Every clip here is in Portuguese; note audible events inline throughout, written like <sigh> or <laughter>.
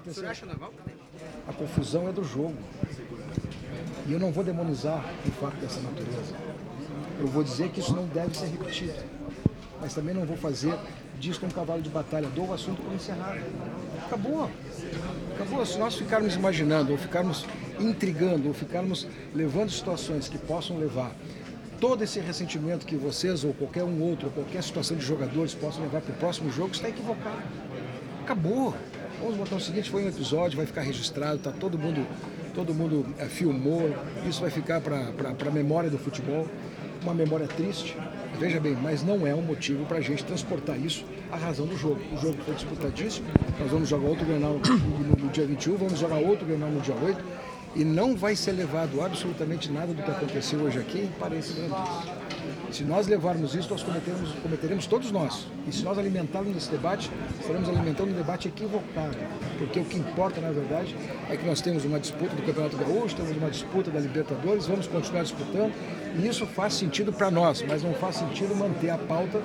aconteceu. O senhor acha normal? A confusão é do jogo. E eu não vou demonizar um fato dessa natureza. Eu vou dizer que isso não deve ser repetido. Mas também não vou fazer disso um cavalo de batalha. Dou o assunto por encerrado. Acabou. Acabou. Se nós ficarmos imaginando, ou ficarmos intrigando, ou ficarmos levando situações que possam levar todo esse ressentimento que vocês, ou qualquer um outro, ou qualquer situação de jogadores possam levar para o próximo jogo, está equivocado. Acabou. Vamos botar o seguinte, foi um episódio, vai ficar registrado, tá todo mundo, todo mundo é, filmou, isso vai ficar para a memória do futebol, uma memória triste, veja bem, mas não é um motivo para a gente transportar isso à razão do jogo. O jogo foi disputadíssimo, nós vamos jogar outro Grenal no, no dia 21, vamos jogar outro Grenal no dia 8, e não vai ser levado absolutamente nada do que aconteceu hoje aqui para esse grande se nós levarmos isso, nós cometeremos, cometeremos todos nós. E se nós alimentarmos esse debate, estaremos alimentando um debate equivocado. Porque o que importa, na verdade, é que nós temos uma disputa do Campeonato Gaúcho, temos uma disputa da Libertadores, vamos continuar disputando. E isso faz sentido para nós, mas não faz sentido manter a pauta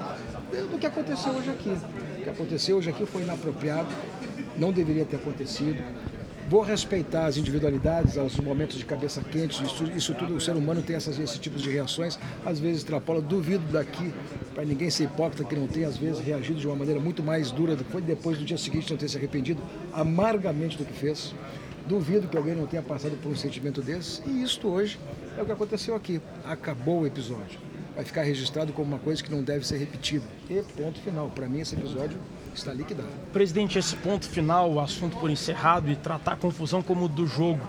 do que aconteceu hoje aqui. O que aconteceu hoje aqui foi inapropriado, não deveria ter acontecido. Vou respeitar as individualidades, os momentos de cabeça quente, isso, isso tudo, o ser humano tem essas, esse tipo de reações, às vezes extrapola, duvido daqui, para ninguém ser hipócrita que não tenha, às vezes, reagido de uma maneira muito mais dura foi depois do dia seguinte não ter se arrependido amargamente do que fez. Duvido que alguém não tenha passado por um sentimento desse, e isto hoje é o que aconteceu aqui. Acabou o episódio. Vai ficar registrado como uma coisa que não deve ser repetida. E ponto final. Para mim, esse episódio está liquidado. Presidente, esse ponto final, o assunto por encerrado e tratar a confusão como do jogo,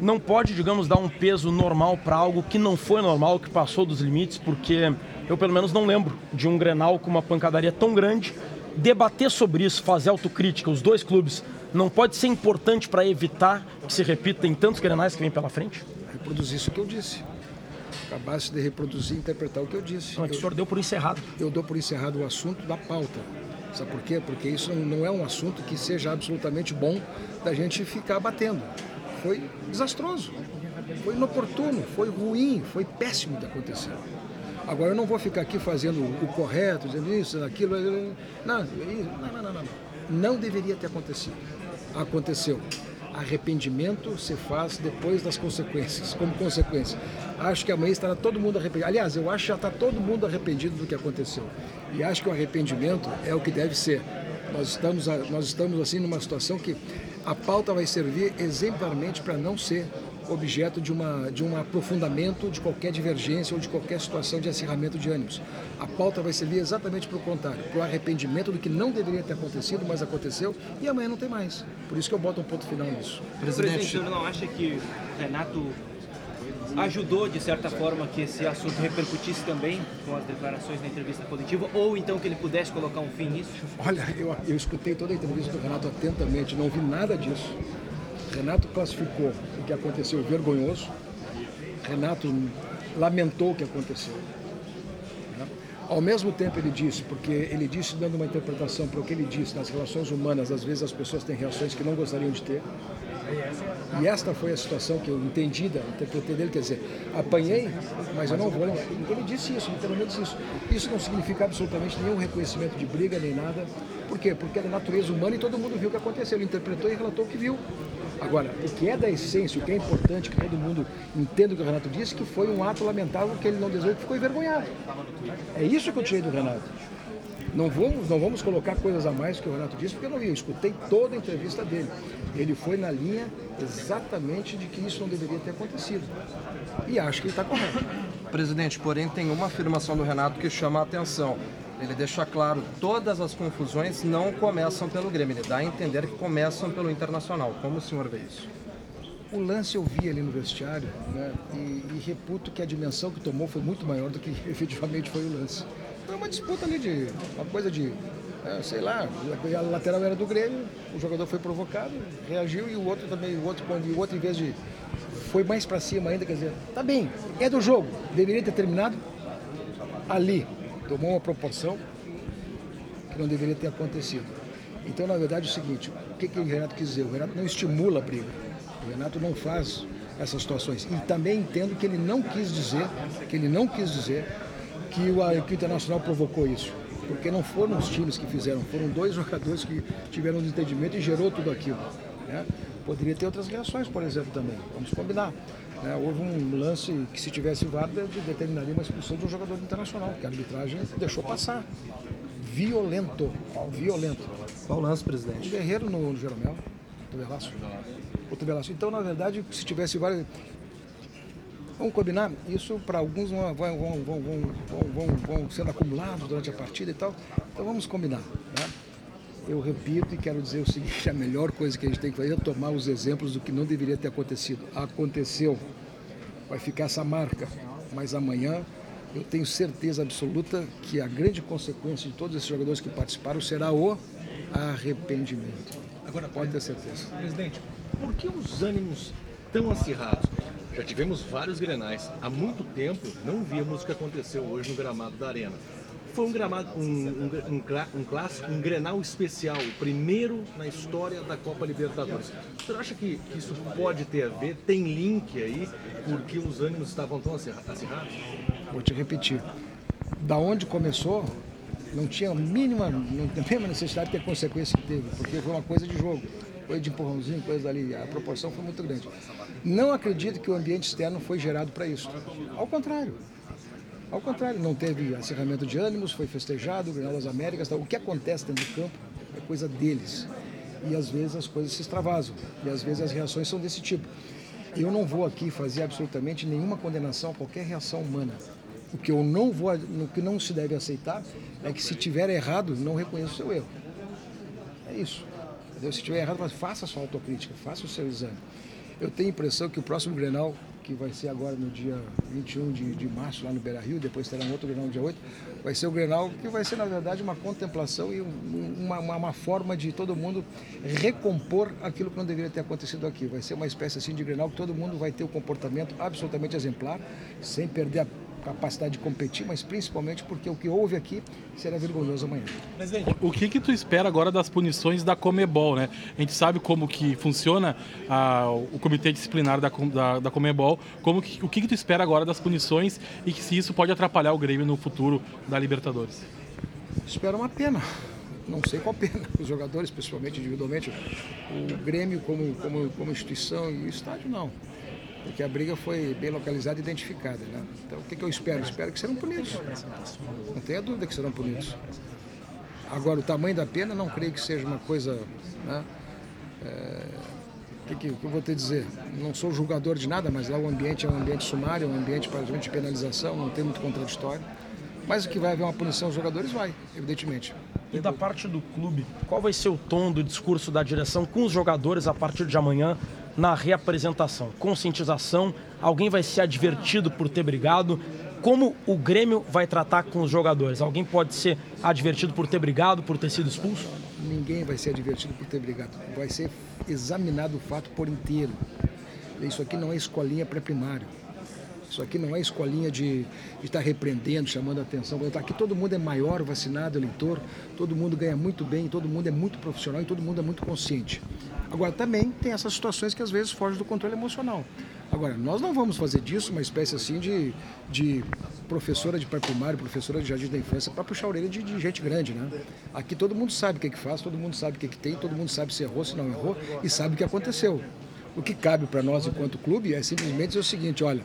não pode, digamos, dar um peso normal para algo que não foi normal, que passou dos limites, porque eu pelo menos não lembro de um Grenal com uma pancadaria tão grande. Debater sobre isso, fazer autocrítica, os dois clubes, não pode ser importante para evitar que se repita em tantos Grenais que vem pela frente? Reproduzir isso que eu disse. Acabasse de reproduzir e interpretar o que eu disse. Não, é que o senhor deu por encerrado. Eu dou por encerrado o assunto da pauta. Sabe por quê? Porque isso não é um assunto que seja absolutamente bom da gente ficar batendo. Foi desastroso, foi inoportuno, foi ruim, foi péssimo de acontecer. Agora eu não vou ficar aqui fazendo o correto, dizendo isso, aquilo. Não, não, não, não, não. Não deveria ter acontecido. Aconteceu arrependimento se faz depois das consequências, como consequência. Acho que amanhã estará todo mundo arrependido. Aliás, eu acho que já está todo mundo arrependido do que aconteceu. E acho que o arrependimento é o que deve ser. Nós estamos, nós estamos assim numa situação que a pauta vai servir exemplarmente para não ser objeto de, uma, de um aprofundamento de qualquer divergência ou de qualquer situação de acirramento de ânimos. A pauta vai servir exatamente para o contrário, para o arrependimento do que não deveria ter acontecido, mas aconteceu e amanhã não tem mais. Por isso que eu boto um ponto final nisso. Presidente, o senhor não acha que Renato ajudou, de certa forma, que esse assunto repercutisse também com as declarações na entrevista coletiva, ou então que ele pudesse colocar um fim nisso? Olha, eu, eu escutei toda a entrevista do Renato atentamente, não vi nada disso. Renato classificou o que aconteceu vergonhoso. Renato lamentou o que aconteceu. Né? Ao mesmo tempo ele disse, porque ele disse dando uma interpretação para o que ele disse nas relações humanas, às vezes as pessoas têm reações que não gostariam de ter. E esta foi a situação que eu entendi, da, interpretei dele, quer dizer, apanhei, mas eu não vou. Ele disse isso, literalmente isso. Isso não significa absolutamente nenhum reconhecimento de briga nem nada. Por quê? Porque é da natureza humana e todo mundo viu o que aconteceu. Ele interpretou e relatou o que viu. Agora, o que é da essência, o que é importante que todo mundo entenda o que o Renato disse, que foi um ato lamentável que ele não desejou, que ficou envergonhado. É isso que eu tirei do Renato. Não vamos, não vamos colocar coisas a mais que o Renato disse, porque eu não vi. Eu escutei toda a entrevista dele. Ele foi na linha exatamente de que isso não deveria ter acontecido. E acho que ele está correto. Presidente, porém, tem uma afirmação do Renato que chama a atenção. Ele deixa claro, todas as confusões não começam pelo Grêmio, ele dá a entender que começam pelo Internacional. Como o senhor vê isso? O lance eu vi ali no vestiário né, e, e, reputo que a dimensão que tomou foi muito maior do que <laughs> efetivamente foi o lance. Foi uma disputa ali de uma coisa de, é, sei lá, a lateral era do Grêmio, o jogador foi provocado, reagiu e o outro também, o outro, o outro em vez de foi mais para cima ainda, quer dizer, tá bem, é do jogo, deveria ter terminado ali, tomou uma proporção que não deveria ter acontecido. Então, na verdade, é o seguinte: o que, que o Renato quis dizer? O Renato não estimula a briga. O Renato não faz essas situações. E também entendo que ele não quis dizer, que ele não quis dizer que o, que Internacional provocou isso. Porque não foram os times que fizeram, foram dois jogadores que tiveram um desentendimento e gerou tudo aquilo. Né? Poderia ter outras reações, por exemplo, também. Vamos combinar. Né? Houve um lance que, se tivesse VAR, determinaria uma expulsão de um jogador internacional, que a arbitragem deixou passar. Violento. Violento. Qual o lance, presidente? O Guerreiro no, no Jeromel. O Velasco. O Velasco. Então, na verdade, se tivesse VAR. Vamos combinar? Isso para alguns vão, vão, vão, vão, vão, vão sendo acumulados durante a partida e tal. Então vamos combinar. Né? Eu repito e quero dizer o seguinte: <laughs> a melhor coisa que a gente tem que fazer é tomar os exemplos do que não deveria ter acontecido. Aconteceu. Vai ficar essa marca. Mas amanhã eu tenho certeza absoluta que a grande consequência de todos esses jogadores que participaram será o arrependimento. Agora, pode ter certeza. Presidente, por que os ânimos tão acirrados? Já tivemos vários grenais. Há muito tempo não vimos o que aconteceu hoje no gramado da Arena. Foi um gramado, um, um, um, um clássico, um grenal especial, o primeiro na história da Copa Libertadores. Você acha que, isso pode ter a ver? Tem link aí porque os ânimos estavam tão acirrados? Vou te repetir. Da onde começou, não tinha a mínima, não tem a mínima necessidade de ter consequência que teve, porque foi uma coisa de jogo, coisa de empurrãozinho, coisa ali, a proporção foi muito grande. Não acredito que o ambiente externo foi gerado para isso. Ao contrário. Ao contrário, não teve acirramento de ânimos, foi festejado, ganhou das Américas. Tal. O que acontece dentro do campo é coisa deles. E às vezes as coisas se extravasam. E às vezes as reações são desse tipo. Eu não vou aqui fazer absolutamente nenhuma condenação a qualquer reação humana. O que eu não vou, o que não se deve aceitar é que se tiver errado, não reconheça o seu erro. É isso. Entendeu? Se tiver errado, faça a sua autocrítica, faça o seu exame. Eu tenho a impressão que o próximo Grenal, que vai ser agora no dia 21 de, de março, lá no Beira Rio, depois terá um outro Grenal no dia 8, vai ser o Grenal que vai ser, na verdade, uma contemplação e uma, uma, uma, forma de todo mundo recompor aquilo que não deveria ter acontecido aqui. Vai ser uma espécie assim de Grenal que todo mundo vai ter o um comportamento absolutamente exemplar, sem perder a capacidade de competir, mas principalmente porque o que houve aqui será vergonhoso amanhã. Presidente, o que que tu espera agora das punições da Comebol, né? A gente sabe como que funciona a, o comitê disciplinar da, da, da Comebol, como que, o que que tu espera agora das punições e que se isso pode atrapalhar o Grêmio no futuro da Libertadores? Espero uma pena. Não sei qual pena, <laughs> os jogadores, principalmente individualmente, o Grêmio como, como, como instituição e o estádio não porque a briga foi bem localizada e identificada. Né? Então, o que, que eu espero? Espero que serão punidos. Não tenha dúvida que serão punidos. Agora, o tamanho da pena, não creio que seja uma coisa. Né? É, o que, que, eu vou te dizer? Não sou julgador de nada, mas lá o ambiente é um ambiente sumário, um ambiente para de penalização, não tem muito contraditório. Mas o que vai haver uma punição aos jogadores vai, evidentemente. E da parte do clube, qual vai ser o tom do discurso da direção com os jogadores a partir de amanhã na reapresentação? Conscientização, alguém vai ser advertido por ter brigado? Como o Grêmio vai tratar com os jogadores? Alguém pode ser advertido por ter brigado, por ter sido expulso? Ninguém vai ser advertido por ter brigado. Vai ser examinado o fato por inteiro. Isso aqui não é escolinha pré-primário. Isso aqui não é escolinha de, estar repreendendo, chamando a atenção. Aqui todo mundo é maior, vacinado, eleitor, todo mundo ganha muito bem, todo mundo é muito profissional e todo mundo é muito consciente. Agora, também tem essas situações que às vezes fogem do controle emocional. Agora, nós não vamos fazer disso uma espécie assim de, de professora de pré-primário, professora de jardim da infância, para puxar a orelha de, de, gente grande, né? Aqui todo mundo sabe o que, é que faz, todo mundo sabe o que, é que tem, todo mundo sabe se errou, se não errou e sabe o que aconteceu. O que cabe para nós enquanto clube é simplesmente o seguinte, olha,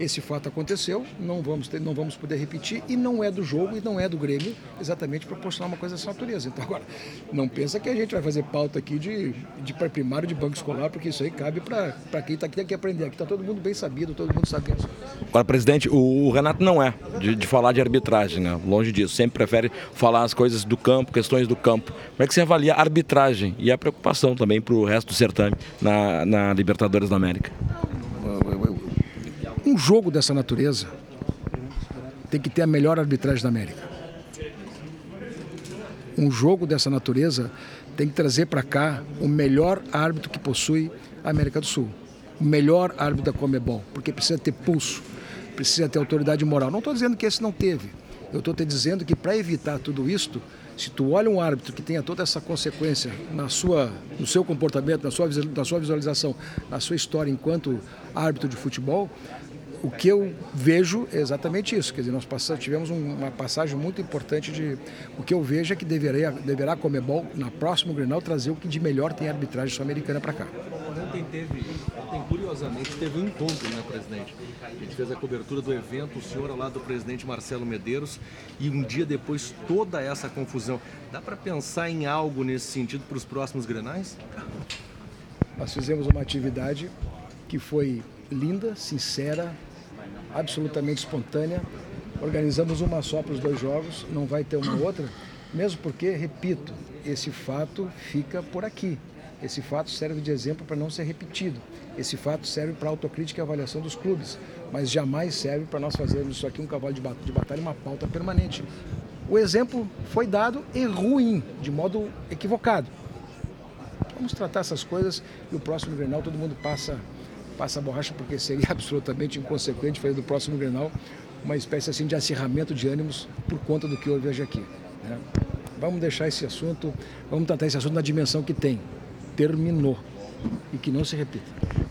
esse fato aconteceu, não vamos, ter, não vamos poder repetir e não é do jogo e não é do Grêmio exatamente proporcionar uma coisa dessa natureza. Então agora, não pensa que a gente vai fazer pauta aqui de, de pré-primário, de banco escolar, porque isso aí cabe para quem está aqui tem que aprender. Aqui está todo mundo bem sabido, todo mundo sabe. Agora, presidente, o, o Renato não é de, de, falar de arbitragem, né? longe disso. Sempre prefere falar as coisas do campo, questões do campo. Como é que você avalia a arbitragem e a preocupação também para o resto do certame na, na Libertadores da América? Um jogo dessa natureza tem que ter a melhor arbitragem da América. Um jogo dessa natureza tem que trazer para cá o melhor árbitro que possui a América do Sul. O melhor árbitro da Comebol, porque precisa ter pulso, precisa ter autoridade moral. Não estou dizendo que esse não teve. Eu estou te dizendo que para evitar tudo isto, se tu olha um árbitro que tenha toda essa consequência na sua, no seu comportamento, na sua, na sua visualização, na sua história enquanto árbitro de futebol, o que eu vejo é exatamente isso. Quer dizer, nós passamos, tivemos um- uma passagem muito importante de. O que eu vejo é que deveria, deverá a Comebol, na próxima Grenal, trazer o que de melhor tem a arbitragem sul-americana para cá. Ontem teve, ontem curiosamente teve um encontro, né, presidente? A gente fez a cobertura do evento, o senhor ao lado do presidente Marcelo Medeiros, e um dia depois toda essa confusão. Dá para pensar em algo nesse sentido para os próximos grenais? Nós fizemos uma atividade que foi linda, sincera, absolutamente espontânea. Organizamos uma só para os dois jogos, não vai ter uma outra, mesmo porque, repito, esse fato fica por aqui. Esse fato serve de exemplo para não ser repetido. Esse fato serve para autocrítica e avaliação dos clubes, mas jamais serve para nós fazermos isso aqui um cavalo de ba- de batalha, uma pauta permanente. O exemplo foi dado e ruim, de modo equivocado. Vamos tratar essas coisas e o próximo Grenal todo mundo passa, passa a borracha, porque seria <laughs> absolutamente inconsequente fazer do próximo Grenal uma espécie assim de acirramento de ânimos por conta do que houve hoje aqui. né? Vamos deixar esse assunto, vamos tratar esse assunto na dimensão que tem. Terminou. E que não se repita.